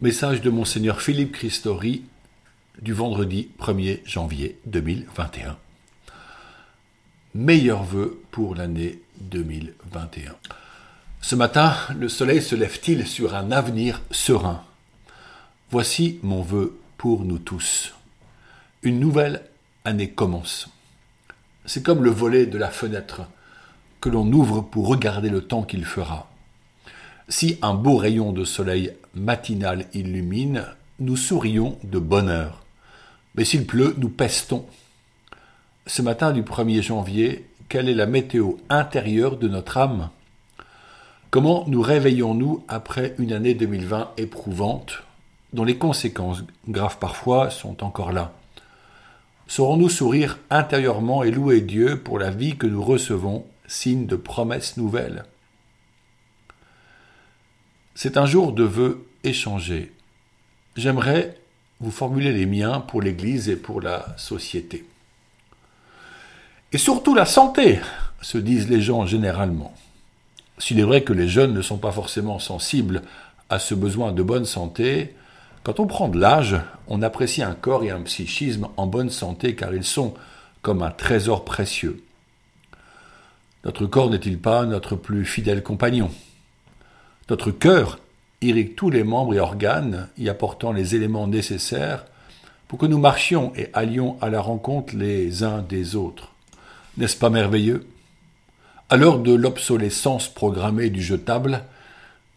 Message de Monseigneur Philippe Christori du vendredi 1er janvier 2021. Meilleurs vœux pour l'année 2021. Ce matin, le soleil se lève-t-il sur un avenir serein? Voici mon vœu pour nous tous. Une nouvelle année commence. C'est comme le volet de la fenêtre que l'on ouvre pour regarder le temps qu'il fera. Si un beau rayon de soleil matinal illumine, nous sourions de bonheur. Mais s'il pleut, nous pestons. Ce matin du 1er janvier, quelle est la météo intérieure de notre âme? Comment nous réveillons-nous après une année 2020 éprouvante, dont les conséquences, graves parfois, sont encore là? Saurons-nous sourire intérieurement et louer Dieu pour la vie que nous recevons, signe de promesses nouvelles? C'est un jour de vœux échangés. J'aimerais vous formuler les miens pour l'Église et pour la société. Et surtout la santé, se disent les gens généralement. S'il est vrai que les jeunes ne sont pas forcément sensibles à ce besoin de bonne santé, quand on prend de l'âge, on apprécie un corps et un psychisme en bonne santé car ils sont comme un trésor précieux. Notre corps n'est-il pas notre plus fidèle compagnon? Notre cœur irrigue tous les membres et organes, y apportant les éléments nécessaires pour que nous marchions et allions à la rencontre les uns des autres. N'est-ce pas merveilleux? À l'heure de l'obsolescence programmée du jetable,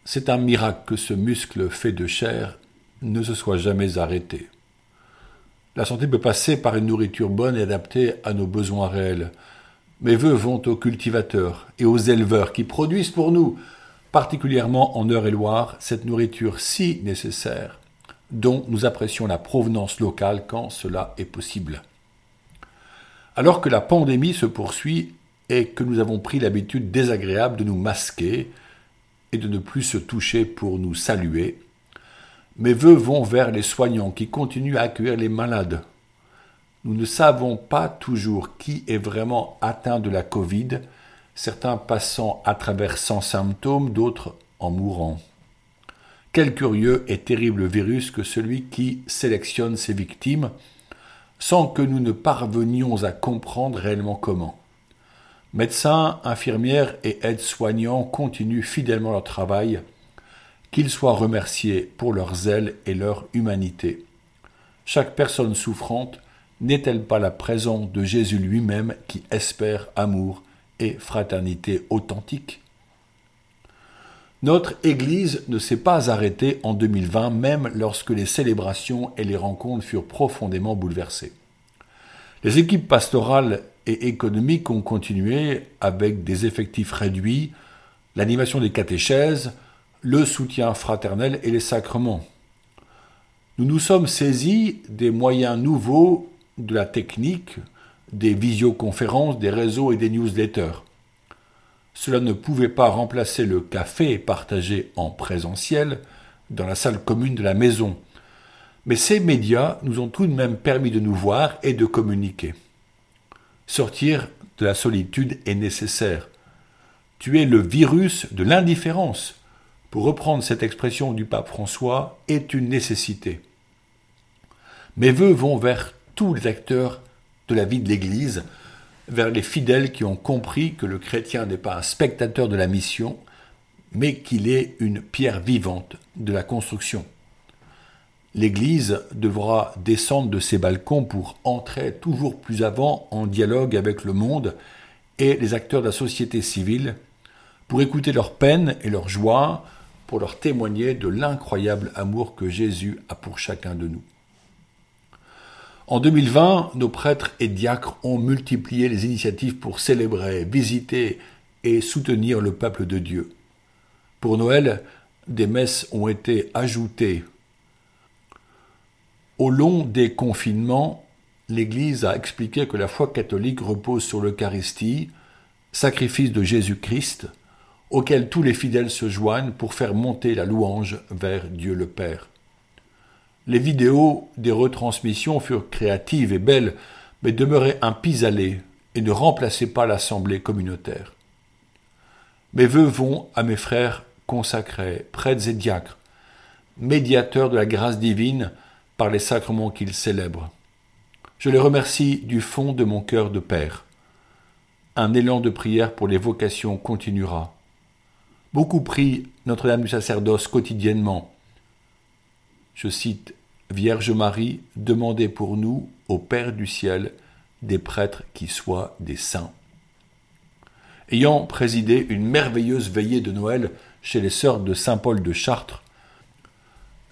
c'est un miracle que ce muscle fait de chair ne se soit jamais arrêté. La santé peut passer par une nourriture bonne et adaptée à nos besoins réels. Mes voeux vont aux cultivateurs et aux éleveurs qui produisent pour nous particulièrement en Eure-et-Loire, cette nourriture si nécessaire, dont nous apprécions la provenance locale quand cela est possible. Alors que la pandémie se poursuit et que nous avons pris l'habitude désagréable de nous masquer et de ne plus se toucher pour nous saluer, mes voeux vont vers les soignants qui continuent à accueillir les malades. Nous ne savons pas toujours qui est vraiment atteint de la Covid, certains passant à travers sans symptômes, d'autres en mourant. Quel curieux et terrible virus que celui qui sélectionne ses victimes, sans que nous ne parvenions à comprendre réellement comment. Médecins, infirmières et aides-soignants continuent fidèlement leur travail, qu'ils soient remerciés pour leur zèle et leur humanité. Chaque personne souffrante n'est-elle pas la présence de Jésus lui-même qui espère amour et fraternité authentique. Notre Église ne s'est pas arrêtée en 2020, même lorsque les célébrations et les rencontres furent profondément bouleversées. Les équipes pastorales et économiques ont continué avec des effectifs réduits, l'animation des catéchèses, le soutien fraternel et les sacrements. Nous nous sommes saisis des moyens nouveaux de la technique, des visioconférences, des réseaux et des newsletters. Cela ne pouvait pas remplacer le café partagé en présentiel dans la salle commune de la maison. Mais ces médias nous ont tout de même permis de nous voir et de communiquer. Sortir de la solitude est nécessaire. Tuer le virus de l'indifférence, pour reprendre cette expression du pape François, est une nécessité? Mes voeux vont vers tous les acteurs de la vie de l'Église vers les fidèles qui ont compris que le chrétien n'est pas un spectateur de la mission, mais qu'il est une pierre vivante de la construction. L'Église devra descendre de ses balcons pour entrer toujours plus avant en dialogue avec le monde et les acteurs de la société civile, pour écouter leurs peines et leurs joies, pour leur témoigner de l'incroyable amour que Jésus a pour chacun de nous. En 2020, nos prêtres et diacres ont multiplié les initiatives pour célébrer, visiter et soutenir le peuple de Dieu. Pour Noël, des messes ont été ajoutées. Au long des confinements, l'Église a expliqué que la foi catholique repose sur l'Eucharistie, sacrifice de Jésus-Christ, auquel tous les fidèles se joignent pour faire monter la louange vers Dieu le Père. Les vidéos des retransmissions furent créatives et belles, mais demeuraient un pis-aller et ne remplaçaient pas l'assemblée communautaire. Mes vœux vont à mes frères consacrés, prêtres et diacres, médiateur de la grâce divine par les sacrements qu'il célèbre. Je les remercie du fond de mon cœur de Père. Un élan de prière pour les vocations continuera. Beaucoup prient Notre-Dame du sacerdoce quotidiennement. Je cite Vierge Marie, demandez pour nous, au Père du ciel, des prêtres qui soient des saints. Ayant présidé une merveilleuse veillée de Noël chez les sœurs de Saint Paul de Chartres,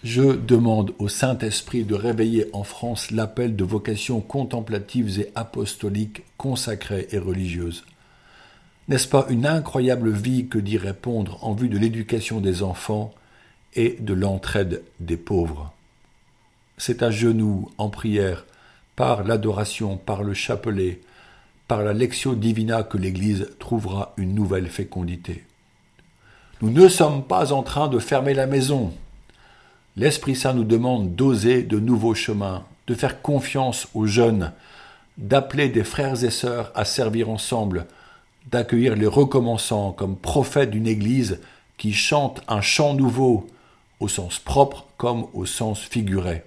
je demande au Saint-Esprit de réveiller en France l'appel de vocations contemplatives et apostoliques, consacrées et religieuses. N'est-ce pas une incroyable vie que d'y répondre en vue de l'éducation des enfants et de l'entraide des pauvres C'est à genoux, en prière, par l'adoration, par le chapelet, par la lectio divina que l'Église trouvera une nouvelle fécondité. Nous ne sommes pas en train de fermer la maison. L'Esprit Saint nous demande d'oser de nouveaux chemins, de faire confiance aux jeunes, d'appeler des frères et sœurs à servir ensemble, d'accueillir les recommençants comme prophètes d'une Église qui chante un chant nouveau, au sens propre comme au sens figuré.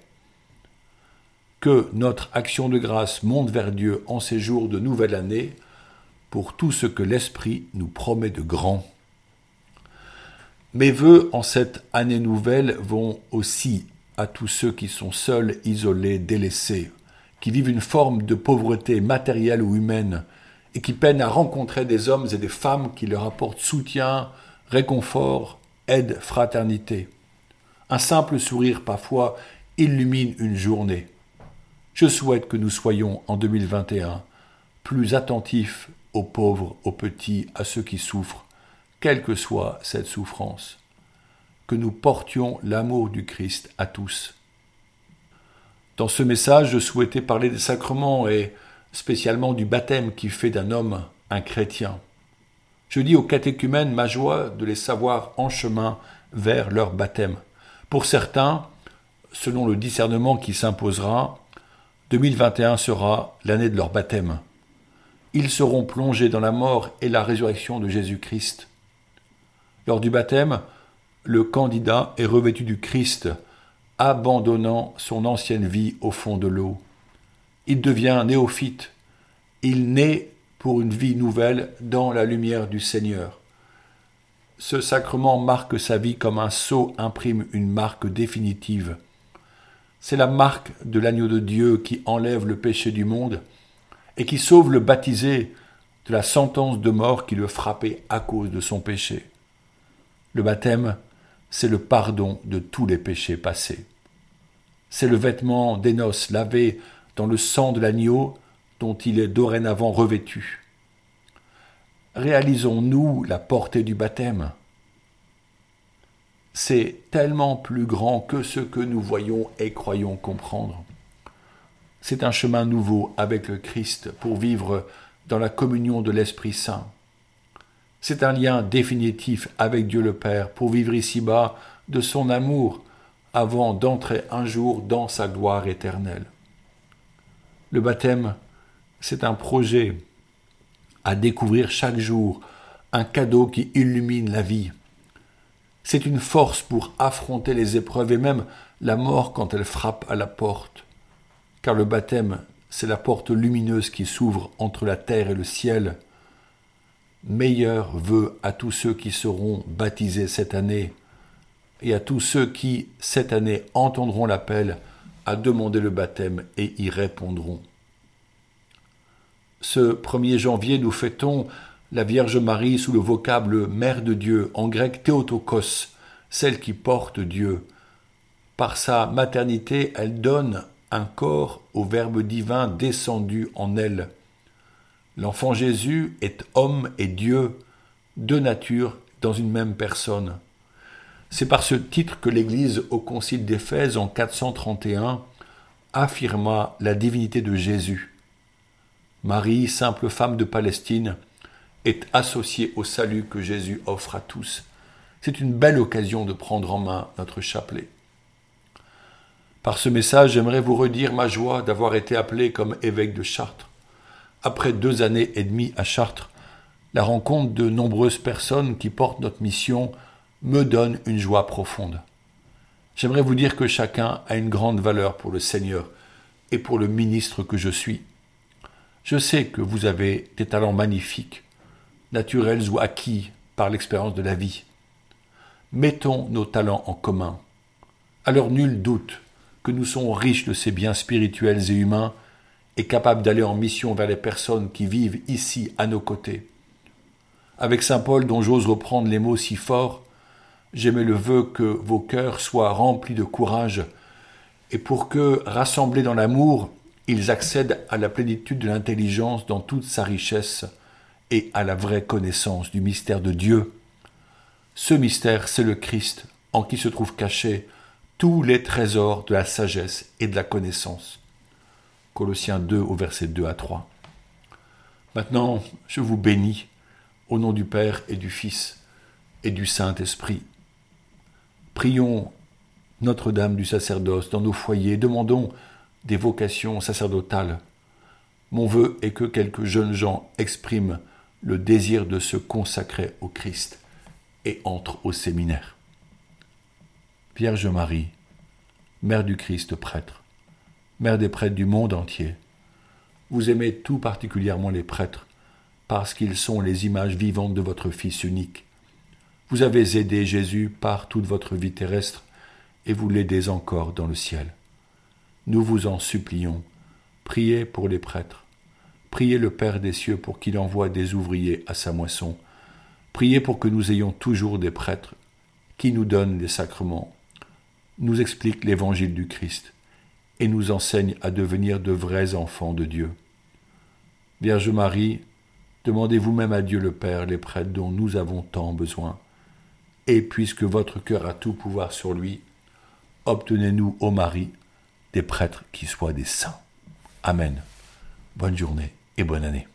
Que notre action de grâce monte vers Dieu en ces jours de nouvelle année pour tout ce que l'Esprit nous promet de grand. Mes voeux en cette année nouvelle vont aussi à tous ceux qui sont seuls, isolés, délaissés, qui vivent une forme de pauvreté matérielle ou humaine, et qui peinent à rencontrer des hommes et des femmes qui leur apportent soutien, réconfort, aide, fraternité. Un simple sourire parfois illumine une journée. Je souhaite que nous soyons en 2021 plus attentifs aux pauvres, aux petits, à ceux qui souffrent, quelle que soit cette souffrance. Que nous portions l'amour du Christ à tous. Dans ce message, je souhaitais parler des sacrements et spécialement du baptême qui fait d'un homme un chrétien. Je dis aux catéchumènes ma joie de les savoir en chemin vers leur baptême. Pour certains, selon le discernement qui s'imposera, 2021 sera l'année de leur baptême. Ils seront plongés dans la mort et la résurrection de Jésus-Christ. Lors du baptême, le candidat est revêtu du Christ, abandonnant son ancienne vie au fond de l'eau il devient néophyte, il naît pour une vie nouvelle dans la lumière du Seigneur. Ce sacrement marque sa vie comme un sceau imprime une marque définitive. C'est la marque de l'agneau de Dieu qui enlève le péché du monde et qui sauve le baptisé de la sentence de mort qui le frappait à cause de son péché. Le baptême, c'est le pardon de tous les péchés passés. C'est le vêtement des noces lavé dans le sang de l'agneau dont il est dorénavant revêtu. Réalisons-nous la portée du baptême? C'est tellement plus grand que ce que nous voyons et croyons comprendre. C'est un chemin nouveau avec le Christ pour vivre dans la communion de l'Esprit Saint. C'est un lien définitif avec Dieu le Père pour vivre ici-bas de son amour avant d'entrer un jour dans sa gloire éternelle. Le baptême, c'est un projet à découvrir chaque jour, un cadeau qui illumine la vie. C'est une force pour affronter les épreuves et même la mort quand elle frappe à la porte. Car le baptême, c'est la porte lumineuse qui s'ouvre entre la terre et le ciel. Meilleur vœu à tous ceux qui seront baptisés cette année et à tous ceux qui, cette année, entendront l'appel à demander le baptême et y répondront. Ce 1er janvier, nous fêtons la Vierge Marie sous le vocable Mère de Dieu, en grec Théotokos, celle qui porte Dieu. Par sa maternité, elle donne un corps au Verbe divin descendu en elle. L'enfant Jésus est homme et Dieu, deux natures dans une même personne. C'est par ce titre que l'Église au Concile d'Éphèse en 431 affirma la divinité de Jésus. Marie, simple femme de Palestine, est associée au salut que Jésus offre à tous. C'est une belle occasion de prendre en main notre chapelet. Par ce message, j'aimerais vous redire ma joie d'avoir été appelé comme évêque de Chartres. Après deux années et demie à Chartres, la rencontre de nombreuses personnes qui portent notre mission me donne une joie profonde. J'aimerais vous dire que chacun a une grande valeur pour le Seigneur et pour le ministre que je suis. Je sais que vous avez des talents magnifiques, naturels ou acquis par l'expérience de la vie. Mettons nos talents en commun. Alors nul doute que nous sommes riches de ces biens spirituels et humains et capables d'aller en mission vers les personnes qui vivent ici à nos côtés. Avec Saint Paul, dont j'ose reprendre les mots si forts, j'aimais le vœu que vos cœurs soient remplis de courage, et pour que, rassemblés dans l'amour, ils accèdent à la plénitude de l'intelligence dans toute sa richesse et à la vraie connaissance du mystère de Dieu. Ce mystère, c'est le Christ, en qui se trouvent cachés tous les trésors de la sagesse et de la connaissance. Colossiens 2 au verset 2 à 3. Maintenant, je vous bénis au nom du Père et du Fils et du Saint-Esprit. Prions Notre-Dame du sacerdoce dans nos foyers, demandons des vocations sacerdotales. Mon vœu est que quelques jeunes gens expriment le désir de se consacrer au Christ et entrent au séminaire. Vierge Marie, Mère du Christ prêtre, Mère des prêtres du monde entier, vous aimez tout particulièrement les prêtres parce qu'ils sont les images vivantes de votre Fils unique. Vous avez aidé Jésus par toute votre vie terrestre et vous l'aidez encore dans le ciel. Nous vous en supplions, priez pour les prêtres, priez le Père des cieux pour qu'il envoie des ouvriers à sa moisson, priez pour que nous ayons toujours des prêtres qui nous donnent les sacrements, nous expliquent l'évangile du Christ et nous enseignent à devenir de vrais enfants de Dieu. Vierge Marie, demandez vous-même à Dieu le Père les prêtres dont nous avons tant besoin, et puisque votre cœur a tout pouvoir sur lui, obtenez-nous, ô Marie, des prêtres qui soient des saints. Amen. Bonne journée et bonne année.